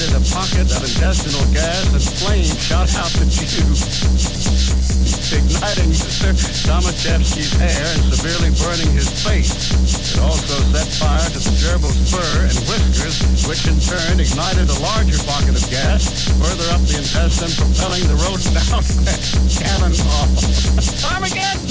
and a broken nose from the impact of the gerbil. Burnham suffered first and second degree burns to his anus and whiskers, which in turn ignited a larger pocket of gas further up the intestine, propelling lower intestinal tract. Armageddon!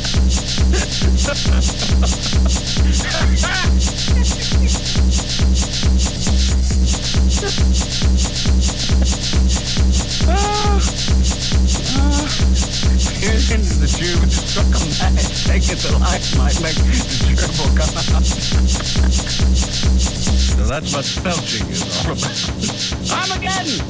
belching is all about. Armageddon!